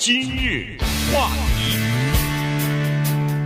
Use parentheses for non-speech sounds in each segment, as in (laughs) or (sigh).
今日话题，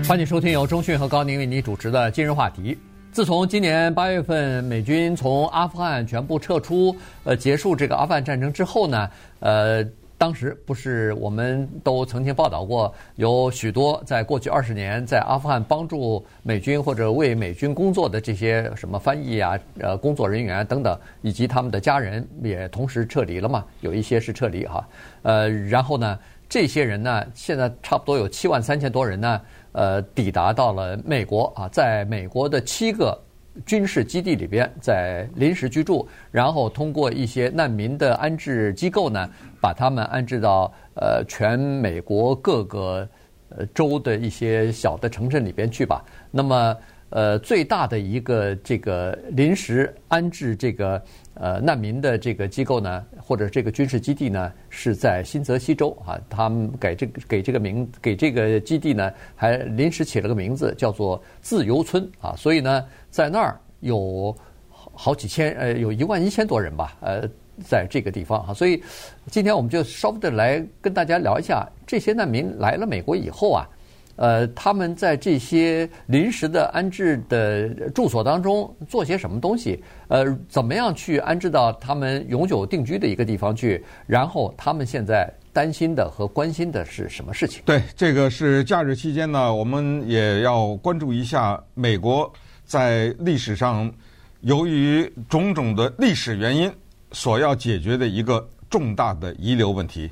欢迎收听由中讯和高宁为您主持的《今日话题》。自从今年八月份美军从阿富汗全部撤出，呃，结束这个阿富汗战争之后呢，呃。当时不是我们都曾经报道过，有许多在过去二十年在阿富汗帮助美军或者为美军工作的这些什么翻译啊、呃工作人员等等，以及他们的家人也同时撤离了嘛？有一些是撤离哈，呃，然后呢，这些人呢，现在差不多有七万三千多人呢，呃，抵达到了美国啊，在美国的七个。军事基地里边，在临时居住，然后通过一些难民的安置机构呢，把他们安置到呃全美国各个呃州的一些小的城镇里边去吧。那么呃最大的一个这个临时安置这个呃难民的这个机构呢，或者这个军事基地呢，是在新泽西州啊。他们给这个给这个名给这个基地呢，还临时起了个名字，叫做自由村啊。所以呢。在那儿有好几千，呃，有一万一千多人吧，呃，在这个地方啊，所以今天我们就稍微的来跟大家聊一下，这些难民来了美国以后啊，呃，他们在这些临时的安置的住所当中做些什么东西，呃，怎么样去安置到他们永久定居的一个地方去，然后他们现在担心的和关心的是什么事情？对，这个是假日期间呢，我们也要关注一下美国。在历史上，由于种种的历史原因，所要解决的一个重大的遗留问题。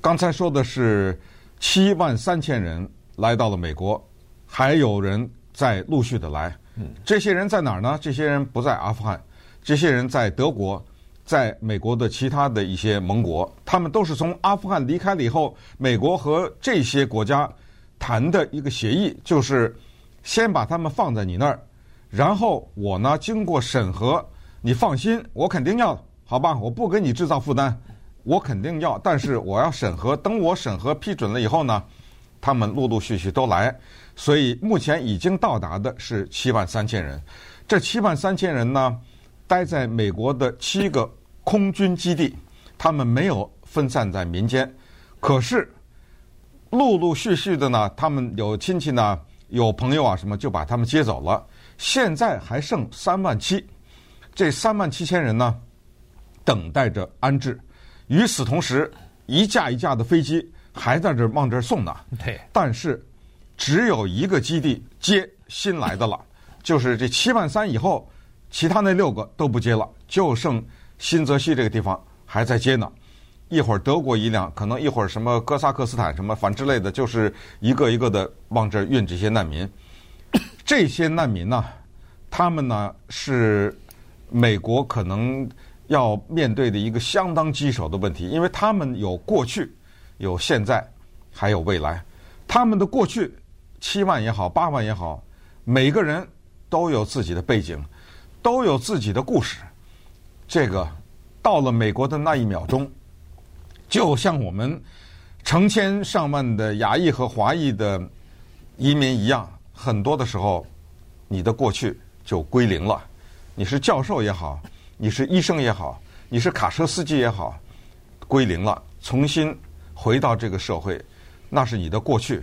刚才说的是七万三千人来到了美国，还有人在陆续的来。这些人在哪儿呢？这些人不在阿富汗，这些人在德国，在美国的其他的一些盟国。他们都是从阿富汗离开了以后，美国和这些国家谈的一个协议，就是。先把他们放在你那儿，然后我呢，经过审核，你放心，我肯定要，好吧？我不给你制造负担，我肯定要，但是我要审核。等我审核批准了以后呢，他们陆陆续续都来，所以目前已经到达的是七万三千人。这七万三千人呢，待在美国的七个空军基地，他们没有分散在民间，可是陆陆续续的呢，他们有亲戚呢。有朋友啊，什么就把他们接走了。现在还剩三万七，这三万七千人呢，等待着安置。与此同时，一架一架的飞机还在这往这儿送呢。对。但是，只有一个基地接新来的了，(laughs) 就是这七万三以后，其他那六个都不接了，就剩新泽西这个地方还在接呢。一会儿德国一辆，可能一会儿什么哥萨克斯坦什么反之类的，就是一个一个的往这儿运这些难民。(coughs) 这些难民呢，他们呢是美国可能要面对的一个相当棘手的问题，因为他们有过去、有现在，还有未来。他们的过去七万也好，八万也好，每个人都有自己的背景，都有自己的故事。这个到了美国的那一秒钟。就像我们成千上万的亚裔和华裔的移民一样，很多的时候，你的过去就归零了。你是教授也好，你是医生也好，你是卡车司机也好，归零了，重新回到这个社会，那是你的过去。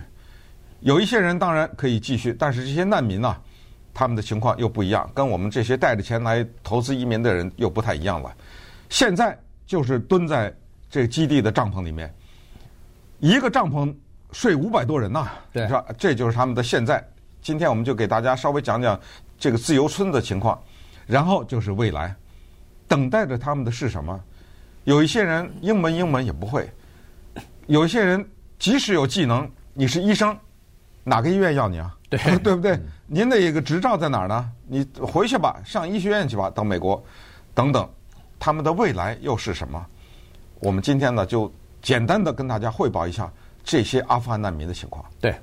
有一些人当然可以继续，但是这些难民呢，他们的情况又不一样，跟我们这些带着钱来投资移民的人又不太一样了。现在就是蹲在。这个基地的帐篷里面，一个帐篷睡五百多人呐。对，你说这就是他们的现在。今天我们就给大家稍微讲讲这个自由村的情况，然后就是未来，等待着他们的是什么？有一些人英文英文也不会，有一些人即使有技能，你是医生，哪个医院要你啊？(laughs) 对，(laughs) 对不对？您的一个执照在哪儿呢？你回去吧，上医学院去吧，到美国，等等，他们的未来又是什么？我们今天呢，就简单的跟大家汇报一下这些阿富汗难民的情况。对，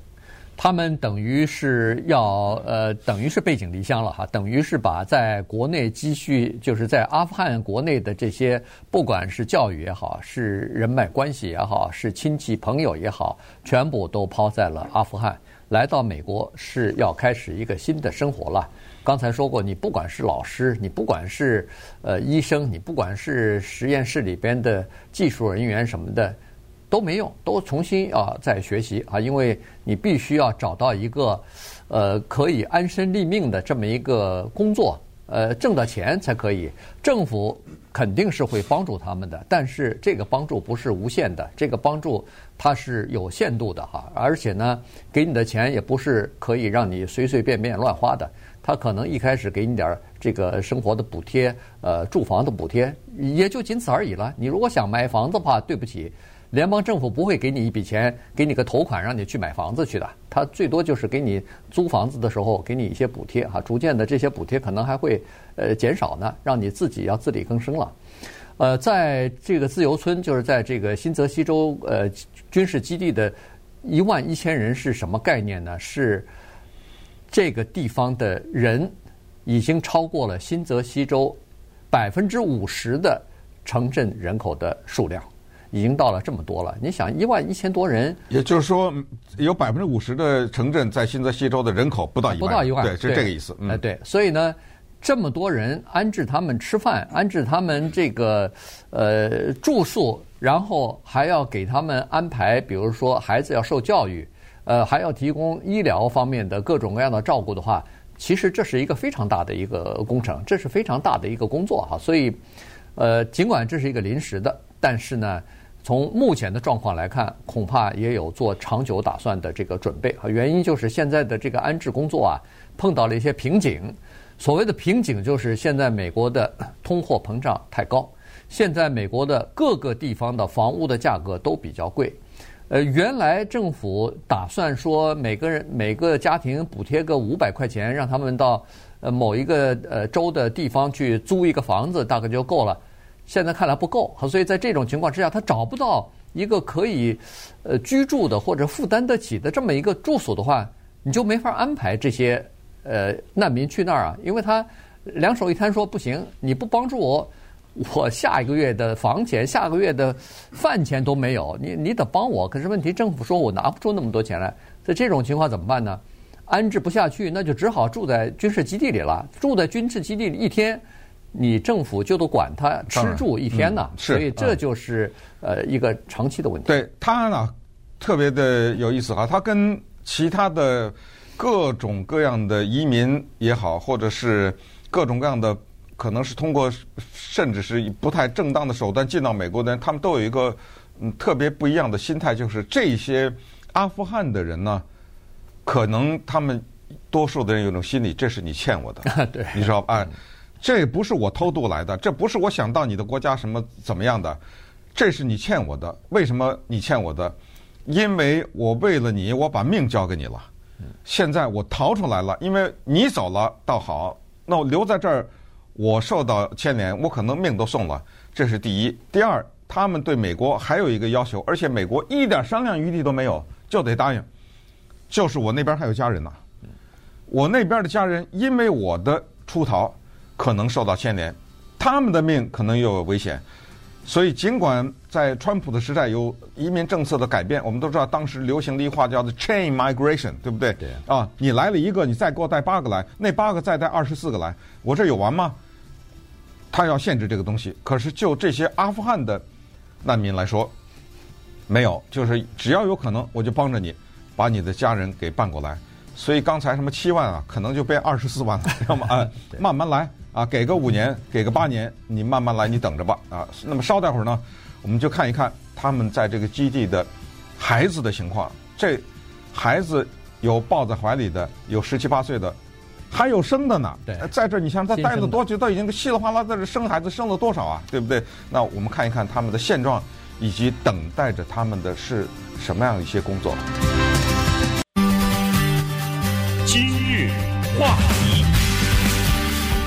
他们等于是要呃，等于是背井离乡了哈，等于是把在国内积蓄，就是在阿富汗国内的这些，不管是教育也好，是人脉关系也好，是亲戚朋友也好，全部都抛在了阿富汗，来到美国是要开始一个新的生活了。刚才说过，你不管是老师，你不管是呃医生，你不管是实验室里边的技术人员什么的，都没用，都重新啊再学习啊，因为你必须要找到一个呃可以安身立命的这么一个工作，呃挣到钱才可以。政府肯定是会帮助他们的，但是这个帮助不是无限的，这个帮助它是有限度的哈，而且呢，给你的钱也不是可以让你随随便便乱花的。他可能一开始给你点儿这个生活的补贴，呃，住房的补贴，也就仅此而已了。你如果想买房子的话，对不起，联邦政府不会给你一笔钱，给你个头款让你去买房子去的。他最多就是给你租房子的时候给你一些补贴哈，逐渐的这些补贴可能还会呃减少呢，让你自己要自力更生了。呃，在这个自由村，就是在这个新泽西州呃军事基地的一万一千人是什么概念呢？是。这个地方的人已经超过了新泽西州百分之五十的城镇人口的数量，已经到了这么多了。你想，一万一千多人，也就是说，有百分之五十的城镇在新泽西州的人口不到一万，不到一万，对，是这个意思。哎，对，所以呢，这么多人安置他们吃饭，安置他们这个呃住宿，然后还要给他们安排，比如说孩子要受教育。呃，还要提供医疗方面的各种各样的照顾的话，其实这是一个非常大的一个工程，这是非常大的一个工作哈。所以，呃，尽管这是一个临时的，但是呢，从目前的状况来看，恐怕也有做长久打算的这个准备。原因就是现在的这个安置工作啊，碰到了一些瓶颈。所谓的瓶颈就是现在美国的通货膨胀太高，现在美国的各个地方的房屋的价格都比较贵。呃，原来政府打算说每个人每个家庭补贴个五百块钱，让他们到呃某一个呃州的地方去租一个房子，大概就够了。现在看来不够，所以在这种情况之下，他找不到一个可以呃居住的或者负担得起的这么一个住所的话，你就没法安排这些呃难民去那儿啊，因为他两手一摊说不行，你不帮助我。我下一个月的房钱、下个月的饭钱都没有，你你得帮我。可是问题，政府说我拿不出那么多钱来，在这种情况怎么办呢？安置不下去，那就只好住在军事基地里了。住在军事基地里一天，你政府就得管他吃住一天呢。所以这就是呃一个长期的问题。对他呢，特别的有意思哈，他跟其他的各种各样的移民也好，或者是各种各样的。可能是通过甚至是不太正当的手段进到美国的人，他们都有一个嗯特别不一样的心态，就是这些阿富汗的人呢，可能他们多数的人有种心理，这是你欠我的，(laughs) 对，你知道吧？哎，这不是我偷渡来的，这不是我想到你的国家什么怎么样的，这是你欠我的。为什么你欠我的？因为我为了你，我把命交给你了。现在我逃出来了，因为你走了倒好，那我留在这儿。我受到牵连，我可能命都送了，这是第一。第二，他们对美国还有一个要求，而且美国一点商量余地都没有，就得答应。就是我那边还有家人呢，我那边的家人因为我的出逃可能受到牵连，他们的命可能又有危险。所以，尽管在川普的时代有移民政策的改变，我们都知道当时流行的一句话叫做 “chain migration”，对不对？对。啊，你来了一个，你再给我带八个来，那八个再带二十四个来，我这有完吗？他要限制这个东西，可是就这些阿富汗的难民来说，没有，就是只要有可能，我就帮着你把你的家人给办过来。所以刚才什么七万啊，可能就变二十四万了，要么啊，慢慢来啊，给个五年，给个八年，你慢慢来，你等着吧啊。那么稍待会儿呢，我们就看一看他们在这个基地的孩子的情况。这孩子有抱在怀里的，有十七八岁的。还有生的呢，对，在这你想他待了多久，都已经稀里哗啦在这生孩子，生了多少啊，对不对？那我们看一看他们的现状，以及等待着他们的是什么样一些工作。今日话题，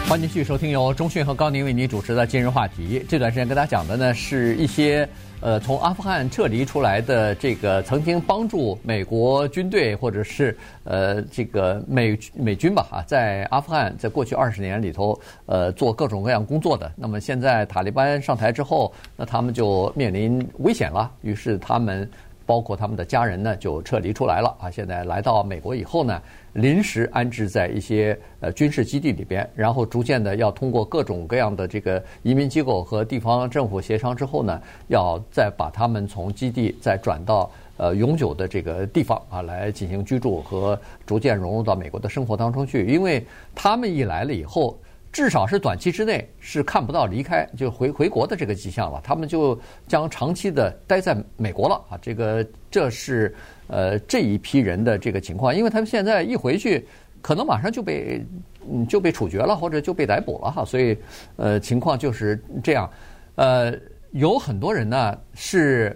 欢迎继续收听由中讯和高宁为您主持的《今日话题》。这段时间跟大家讲的呢，是一些。呃，从阿富汗撤离出来的这个曾经帮助美国军队或者是呃这个美美军吧啊，在阿富汗在过去二十年里头呃做各种各样工作的，那么现在塔利班上台之后，那他们就面临危险了，于是他们包括他们的家人呢，就撤离出来了啊。现在来到美国以后呢，临时安置在一些呃军事基地里边，然后逐渐的要通过各种各样的这个移民机构和地方政府协商之后呢，要再把他们从基地再转到呃永久的这个地方啊来进行居住和逐渐融入到美国的生活当中去。因为他们一来了以后。至少是短期之内是看不到离开就回回国的这个迹象了，他们就将长期的待在美国了啊！这个这是呃这一批人的这个情况，因为他们现在一回去，可能马上就被嗯就被处决了或者就被逮捕了哈，所以呃情况就是这样。呃，有很多人呢是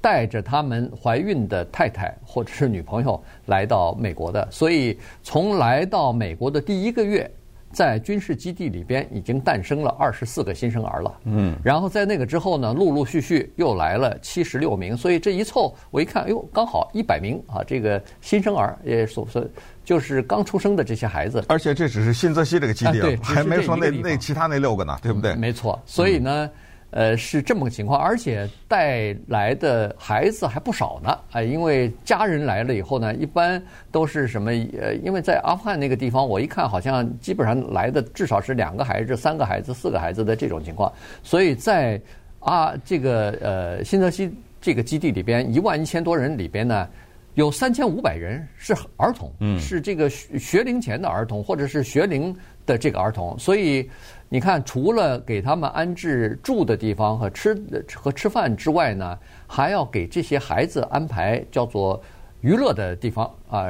带着他们怀孕的太太或者是女朋友来到美国的，所以从来到美国的第一个月。在军事基地里边已经诞生了二十四个新生儿了，嗯，然后在那个之后呢，陆陆续续又来了七十六名，所以这一凑我一看，哎呦，刚好一百名啊！这个新生儿也所说就是刚出生的这些孩子，而且这只是新泽西这个基地，对，还没说那那其他那六个呢，对不对？没错，所以呢。呃，是这么个情况，而且带来的孩子还不少呢。啊，因为家人来了以后呢，一般都是什么？呃，因为在阿富汗那个地方，我一看好像基本上来的至少是两个孩子、三个孩子、四个孩子的这种情况。所以在啊这个呃新泽西这个基地里边，一万一千多人里边呢，有三千五百人是儿童，嗯，是这个学龄前的儿童或者是学龄的这个儿童，所以。你看，除了给他们安置住的地方和吃和吃饭之外呢，还要给这些孩子安排叫做娱乐的地方啊、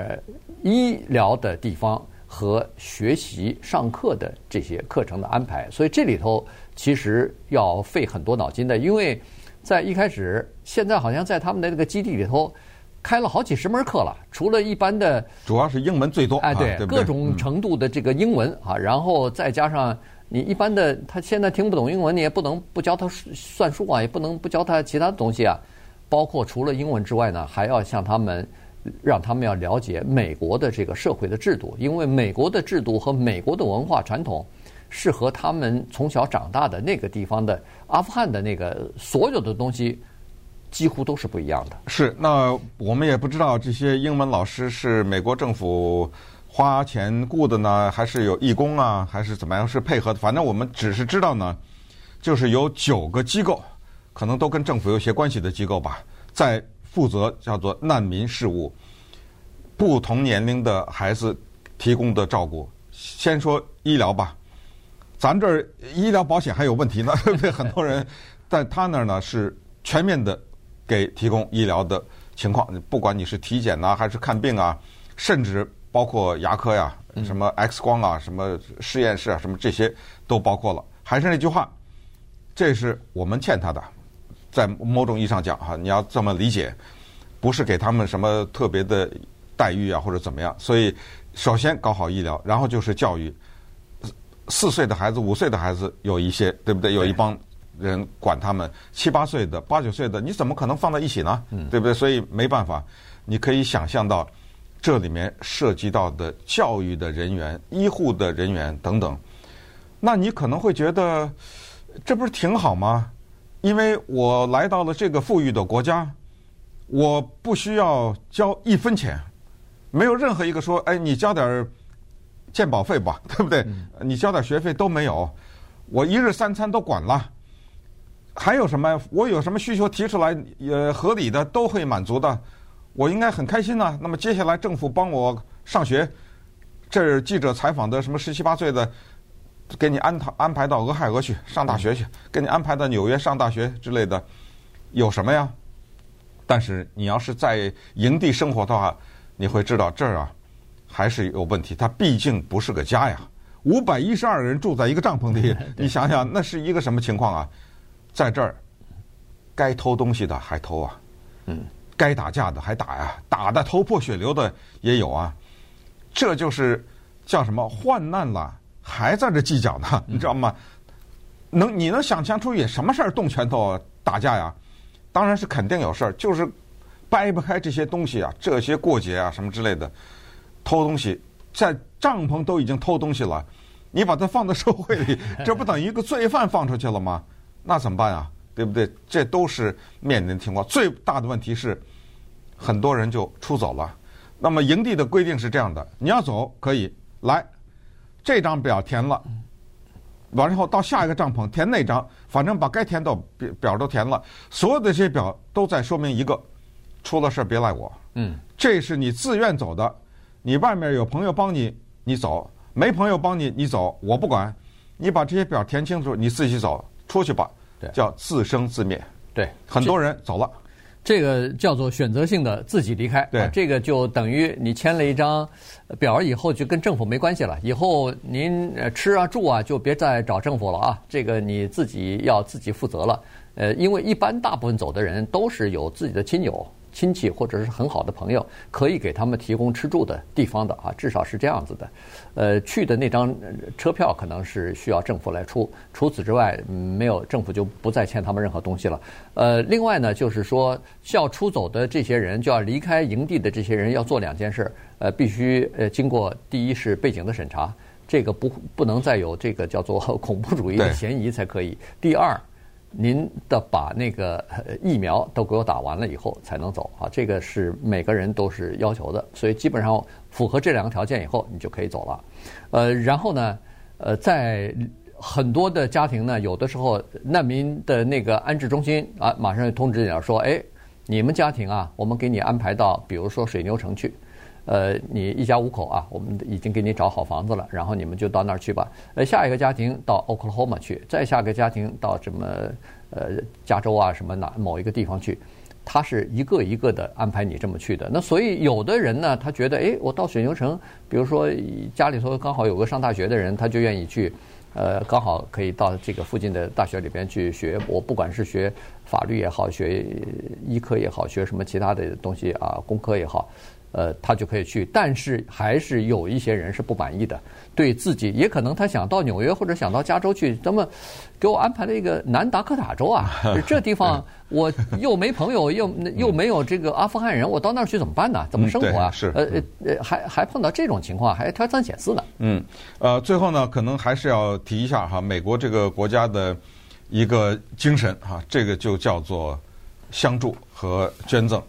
医疗的地方和学习上课的这些课程的安排。所以这里头其实要费很多脑筋的，因为在一开始，现在好像在他们的那个基地里头开了好几十门课了，除了一般的，主要是英文最多，哎，对，各种程度的这个英文啊，然后再加上。你一般的，他现在听不懂英文，你也不能不教他算数啊，也不能不教他其他的东西啊。包括除了英文之外呢，还要向他们，让他们要了解美国的这个社会的制度，因为美国的制度和美国的文化传统，是和他们从小长大的那个地方的阿富汗的那个所有的东西，几乎都是不一样的。是，那我们也不知道这些英文老师是美国政府。花钱雇的呢，还是有义工啊，还是怎么样？是配合的。反正我们只是知道呢，就是有九个机构，可能都跟政府有些关系的机构吧，在负责叫做难民事务，不同年龄的孩子提供的照顾。先说医疗吧，咱这儿医疗保险还有问题呢，对不对？很多人在他那儿呢是全面的给提供医疗的情况，不管你是体检呐，还是看病啊，甚至。包括牙科呀，什么 X 光啊，什么实验室啊，什么这些都包括了。还是那句话，这是我们欠他的，在某种意义上讲哈，你要这么理解，不是给他们什么特别的待遇啊，或者怎么样。所以，首先搞好医疗，然后就是教育。四岁的孩子、五岁的孩子有一些，对不对？有一帮人管他们。七八岁的、八九岁的，你怎么可能放在一起呢？对不对？所以没办法，你可以想象到。这里面涉及到的教育的人员、医护的人员等等，那你可能会觉得，这不是挺好吗？因为我来到了这个富裕的国家，我不需要交一分钱，没有任何一个说，哎，你交点鉴保费吧，对不对？你交点学费都没有，我一日三餐都管了，还有什么？我有什么需求提出来，呃，合理的都会满足的。我应该很开心呐。那么接下来政府帮我上学，这儿记者采访的什么十七八岁的，给你安排安排到俄亥俄去上大学去，给你安排到纽约上大学之类的，有什么呀？但是你要是在营地生活的话，你会知道这儿啊还是有问题。它毕竟不是个家呀，五百一十二人住在一个帐篷里，(laughs) 你想想那是一个什么情况啊？在这儿，该偷东西的还偷啊，嗯。该打架的还打呀，打的头破血流的也有啊，这就是叫什么患难了还在这计较呢？你知道吗？能你能想象出有什么事儿动拳头打架呀？当然是肯定有事儿，就是掰不开这些东西啊，这些过节啊什么之类的，偷东西在帐篷都已经偷东西了，你把它放到社会里，(laughs) 这不等于一个罪犯放出去了吗？那怎么办啊？对不对？这都是面临的情况。最大的问题是，很多人就出走了。那么营地的规定是这样的：你要走可以来，这张表填了，完了以后到下一个帐篷填那张，反正把该填的表表都填了。所有的这些表都在说明一个：出了事别赖我。嗯，这是你自愿走的，你外面有朋友帮你，你走；没朋友帮你，你走，我不管。你把这些表填清楚，你自己走出去吧。对，叫自生自灭。对，很多人走了。这个叫做选择性的自己离开。对，啊，这个就等于你签了一张表以后就跟政府没关系了。以后您吃啊住啊就别再找政府了啊，这个你自己要自己负责了。呃，因为一般大部分走的人都是有自己的亲友。亲戚或者是很好的朋友，可以给他们提供吃住的地方的啊，至少是这样子的。呃，去的那张车票可能是需要政府来出，除此之外，没有政府就不再欠他们任何东西了。呃，另外呢，就是说需要出走的这些人，就要离开营地的这些人，要做两件事。呃，必须呃经过第一是背景的审查，这个不不能再有这个叫做 (laughs) 恐怖主义的嫌疑才可以。第二。您的把那个疫苗都给我打完了以后才能走啊，这个是每个人都是要求的，所以基本上符合这两个条件以后，你就可以走了。呃，然后呢，呃，在很多的家庭呢，有的时候难民的那个安置中心啊，马上就通知你了，说，哎，你们家庭啊，我们给你安排到，比如说水牛城去。呃，你一家五口啊，我们已经给你找好房子了，然后你们就到那儿去吧。呃，下一个家庭到 Oklahoma 去，再下一个家庭到什么呃加州啊什么哪某一个地方去，他是一个一个的安排你这么去的。那所以有的人呢，他觉得哎，我到水牛城，比如说家里头刚好有个上大学的人，他就愿意去，呃，刚好可以到这个附近的大学里边去学。我不管是学法律也好，学医科也好，学什么其他的东西啊，工科也好。呃，他就可以去，但是还是有一些人是不满意的，对自己也可能他想到纽约或者想到加州去，那么给我安排了一个南达科塔州啊，(laughs) 这地方我又没朋友，又又没有这个阿富汗人，我到那儿去怎么办呢？怎么生活啊？是呃呃，还还碰到这种情况，还挑三拣四呢。嗯，呃，最后呢，可能还是要提一下哈，美国这个国家的一个精神哈，这个就叫做相助和捐赠，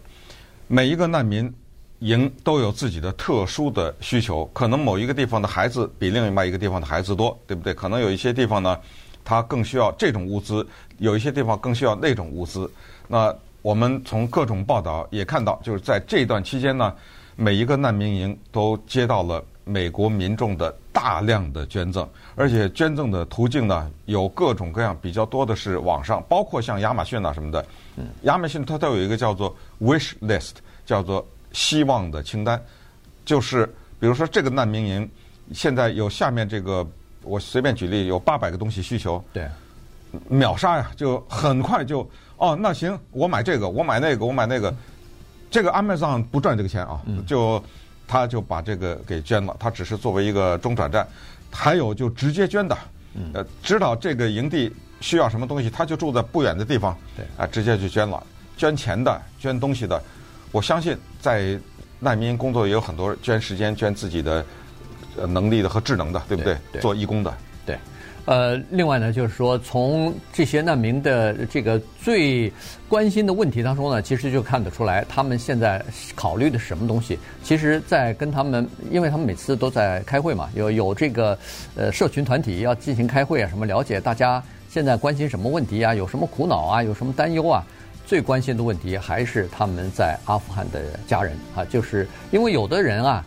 每一个难民。营都有自己的特殊的需求，可能某一个地方的孩子比另外一个地方的孩子多，对不对？可能有一些地方呢，他更需要这种物资；有一些地方更需要那种物资。那我们从各种报道也看到，就是在这段期间呢，每一个难民营都接到了美国民众的大量的捐赠，而且捐赠的途径呢有各种各样，比较多的是网上，包括像亚马逊啊什么的。亚马逊它都有一个叫做 wish list，叫做。希望的清单，就是比如说这个难民营，现在有下面这个，我随便举例，有八百个东西需求，对，秒杀呀，就很快就哦，那行，我买这个，我买那个，我买那个，这个 Amazon 不赚这个钱啊，就他就把这个给捐了，他只是作为一个中转站，还有就直接捐的，呃，知道这个营地需要什么东西，他就住在不远的地方，对，啊，直接就捐了，捐钱的，捐东西的。我相信，在难民工作也有很多捐时间、捐自己的呃能力的和智能的，对不对？对对做义工的，对。呃，另外呢，就是说，从这些难民的这个最关心的问题当中呢，其实就看得出来，他们现在考虑的是什么东西。其实，在跟他们，因为他们每次都在开会嘛，有有这个呃社群团体要进行开会啊，什么了解大家现在关心什么问题啊，有什么苦恼啊，有什么担忧啊。最关心的问题还是他们在阿富汗的家人啊，就是因为有的人啊，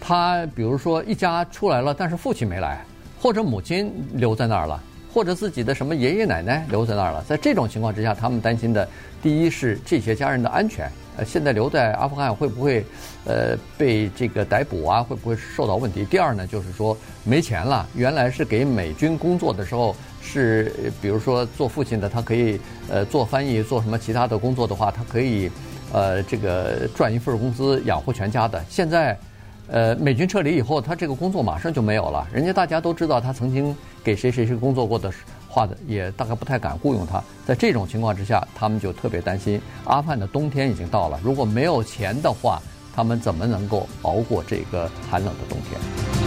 他比如说一家出来了，但是父亲没来，或者母亲留在那儿了，或者自己的什么爷爷奶奶留在那儿了，在这种情况之下，他们担心的第一是这些家人的安全，呃，现在留在阿富汗会不会呃被这个逮捕啊？会不会受到问题？第二呢，就是说没钱了，原来是给美军工作的时候。是，比如说做父亲的，他可以呃做翻译，做什么其他的工作的话，他可以呃这个赚一份工资养活全家的。现在，呃美军撤离以后，他这个工作马上就没有了。人家大家都知道他曾经给谁谁谁工作过的话的，也大概不太敢雇佣他。在这种情况之下，他们就特别担心，阿富汗的冬天已经到了，如果没有钱的话，他们怎么能够熬过这个寒冷的冬天？